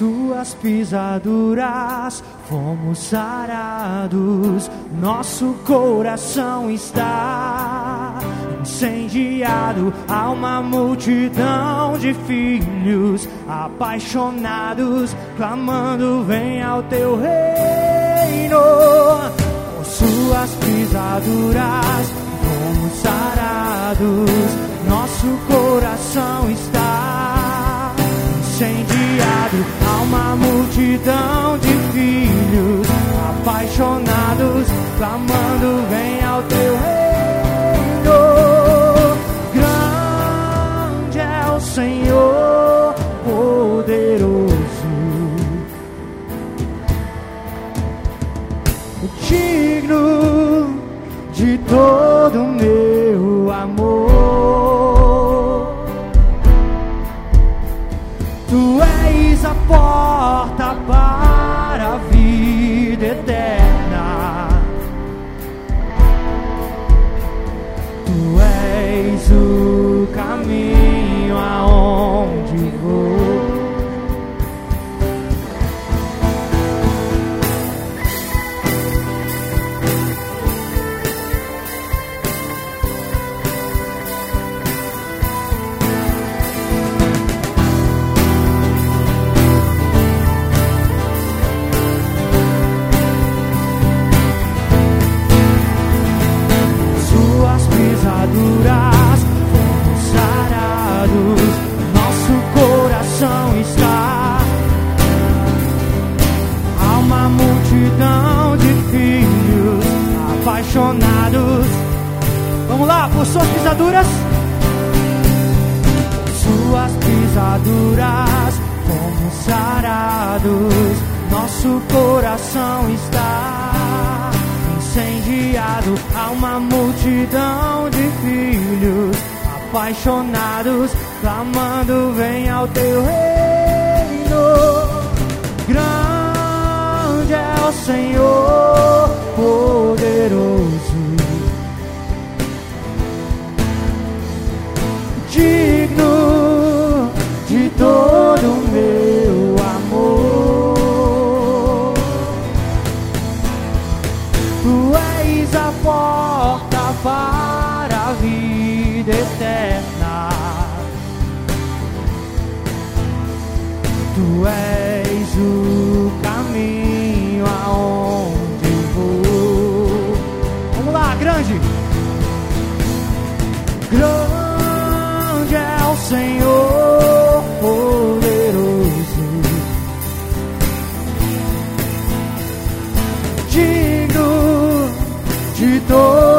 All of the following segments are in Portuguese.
suas pisaduras fomos sarados, nosso coração está incendiado. Há uma multidão de filhos apaixonados, clamando: Vem ao teu reino. Por suas pisaduras fomos sarados, nosso coração está incendiado. Há uma multidão de filhos apaixonados, clamando: Vem ao teu reino. Grande é o Senhor, poderoso. digno de todo o meu Suas pisaduras fomos sarados, nosso coração está incendiado. Há uma multidão de filhos apaixonados, clamando: Vem ao teu reino. Grande é o Senhor, poderoso. Digno digno de todo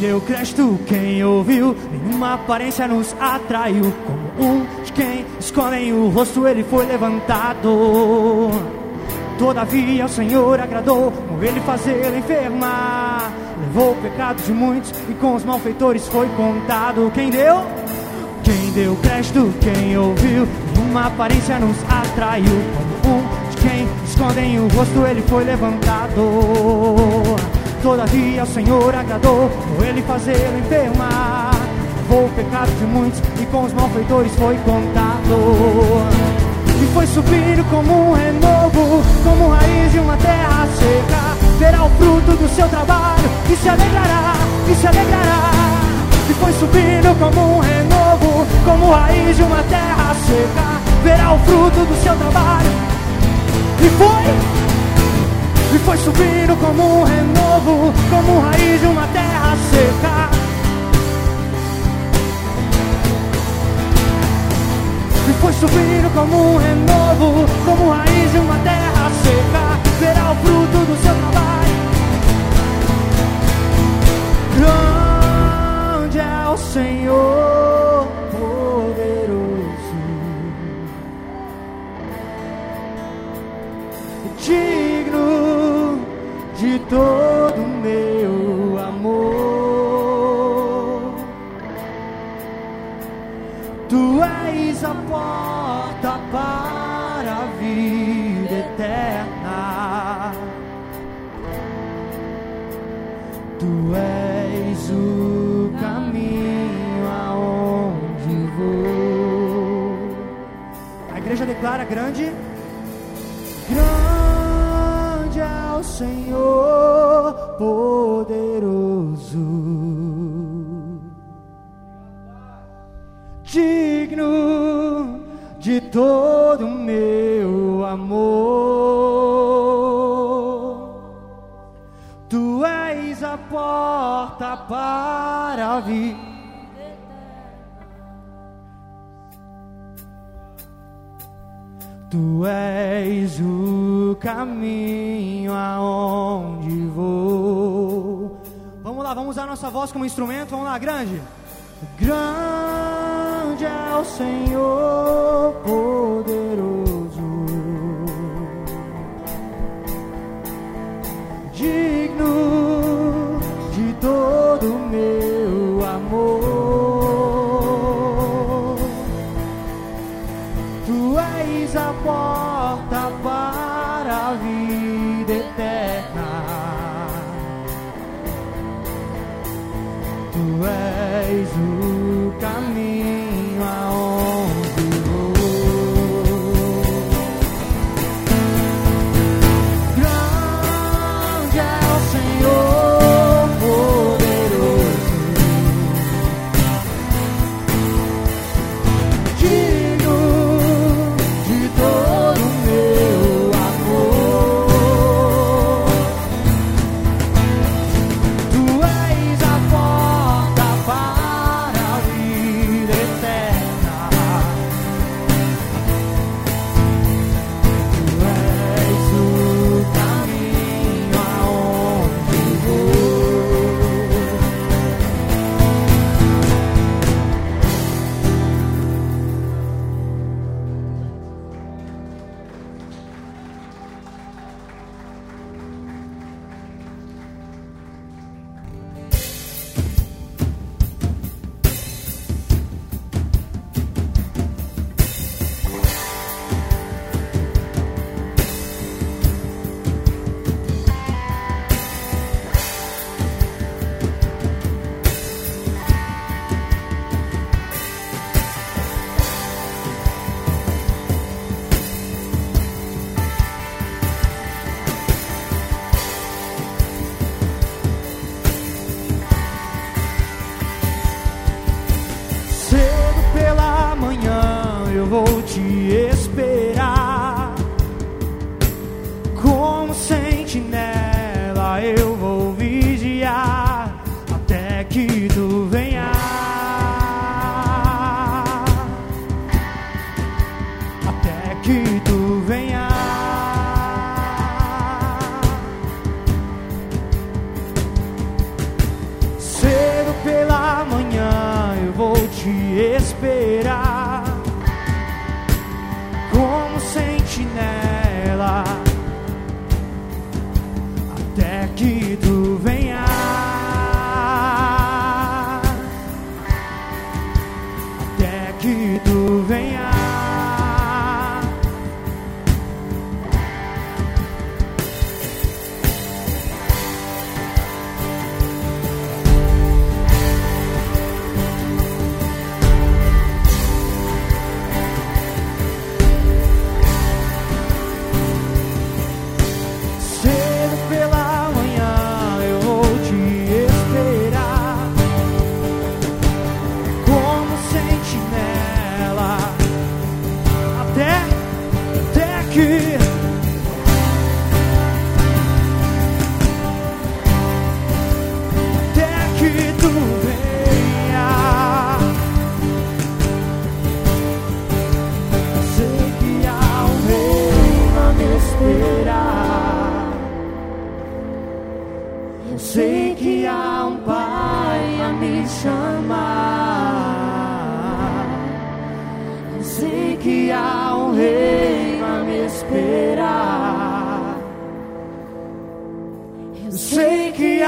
Deu crédito, quem ouviu, nenhuma aparência nos atraiu. Como um de quem escondem o rosto, ele foi levantado. Todavia o Senhor agradou com ele fazê-lo enfermar. Levou o pecado de muitos e com os malfeitores foi contado. Quem deu? Quem deu crédito, quem ouviu, nenhuma aparência nos atraiu. Como um de quem escondem o rosto, ele foi levantado. Todavia o Senhor agradou com ele fazê-lo enfermar. Levou o pecado de muitos e com os malfeitores foi contado. E foi subindo como um renovo, como raiz de uma terra seca. Verá o fruto do seu trabalho e se alegrará, e se alegrará. E foi subindo como um renovo, como raiz de uma terra seca. Verá o fruto do seu trabalho. E foi. E foi subindo como um renovo, como raiz de uma terra seca. E foi subindo como um renovo, como raiz de uma terra seca, verá o fruto do seu trabalho. Grande é o Senhor poderoso, digno de todo meu amor. Tu és a porta para a vida eterna. Tu és o caminho aonde vou. A igreja declara grande. Poderoso. digno de todo o meu amor. Tu és a porta para a vida. Tu és o caminho aonde vou. Vamos lá, vamos usar nossa voz como instrumento. Vamos lá, grande. Grande é o Senhor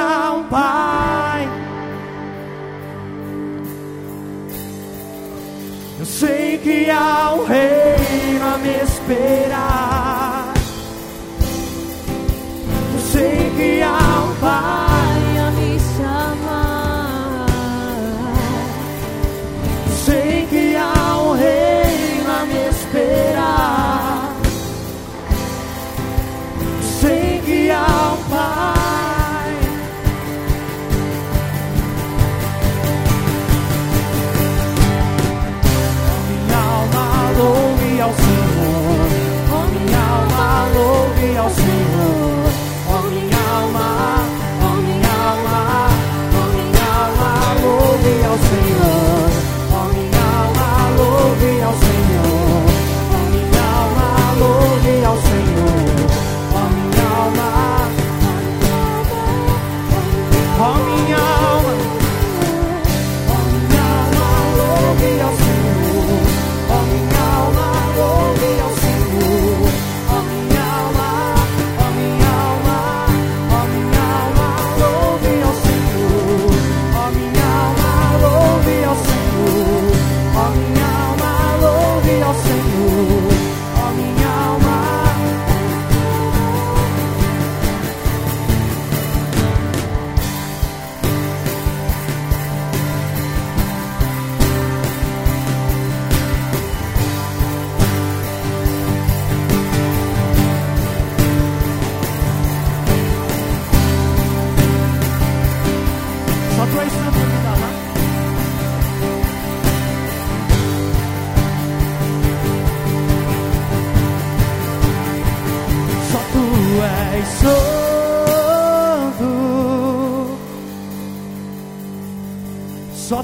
há um Pai. Eu sei que há um Rei a me esperar. Eu sei que há um Pai.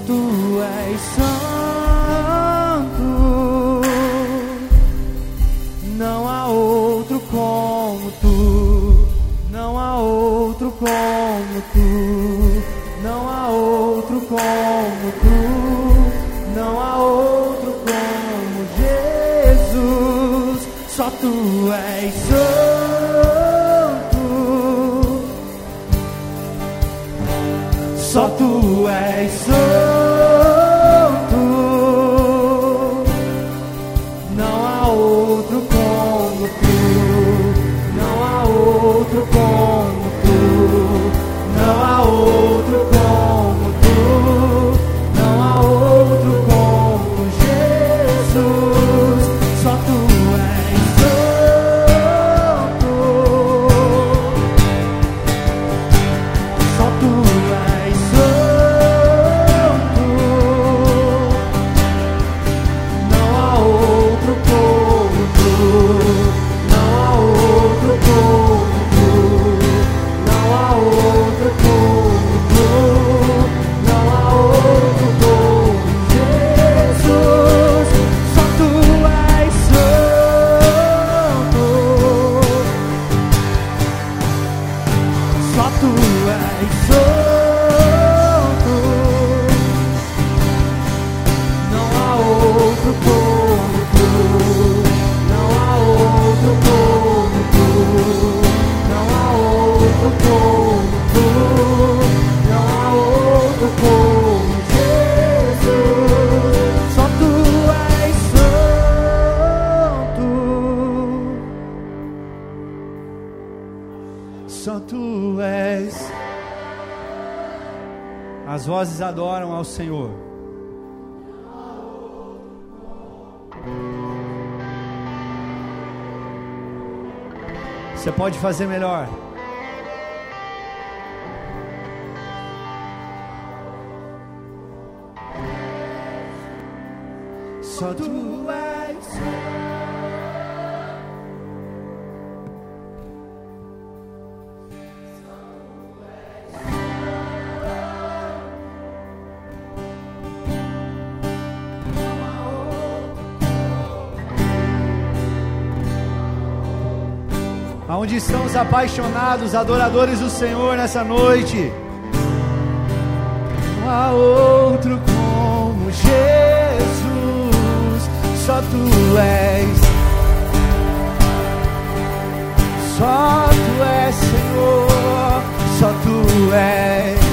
Tu és santo, não há outro como tu, não há outro como tu, não há outro como tu, não há outro como Jesus, só tu és santo, só tu és santo. santo és. As vozes adoram ao Senhor. Você pode fazer melhor. Só tu és. Aonde estão os apaixonados, adoradores do Senhor nessa noite? Não há outro como Jesus, só tu és. Só tu és, Senhor, só tu és.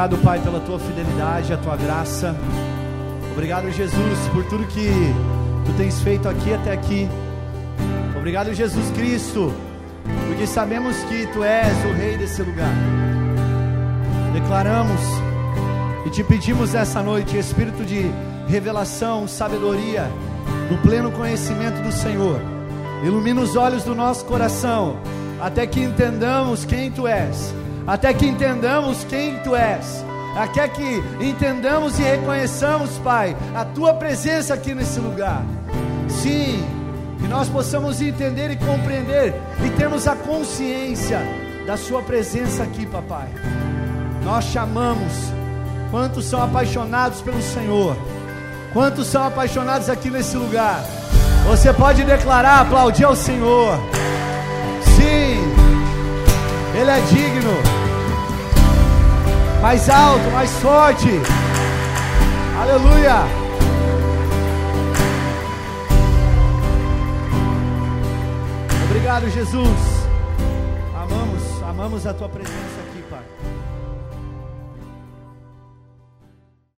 Obrigado, Pai, pela tua fidelidade, a tua graça. Obrigado, Jesus, por tudo que tu tens feito aqui até aqui. Obrigado, Jesus Cristo, porque sabemos que tu és o rei desse lugar. Declaramos e te pedimos essa noite, espírito de revelação, sabedoria, no pleno conhecimento do Senhor. Ilumina os olhos do nosso coração, até que entendamos quem tu és, até que entendamos quem tu és, até que entendamos e reconheçamos, Pai, a tua presença aqui nesse lugar. Sim, que nós possamos entender e compreender e termos a consciência da Sua presença aqui, papai. Nós chamamos, quantos são apaixonados pelo Senhor, quantos são apaixonados aqui nesse lugar. Você pode declarar, aplaudir ao Senhor. Sim, Ele é digno. Mais alto, mais forte. Aleluia. Obrigado, Jesus. Amamos, amamos a tua presença.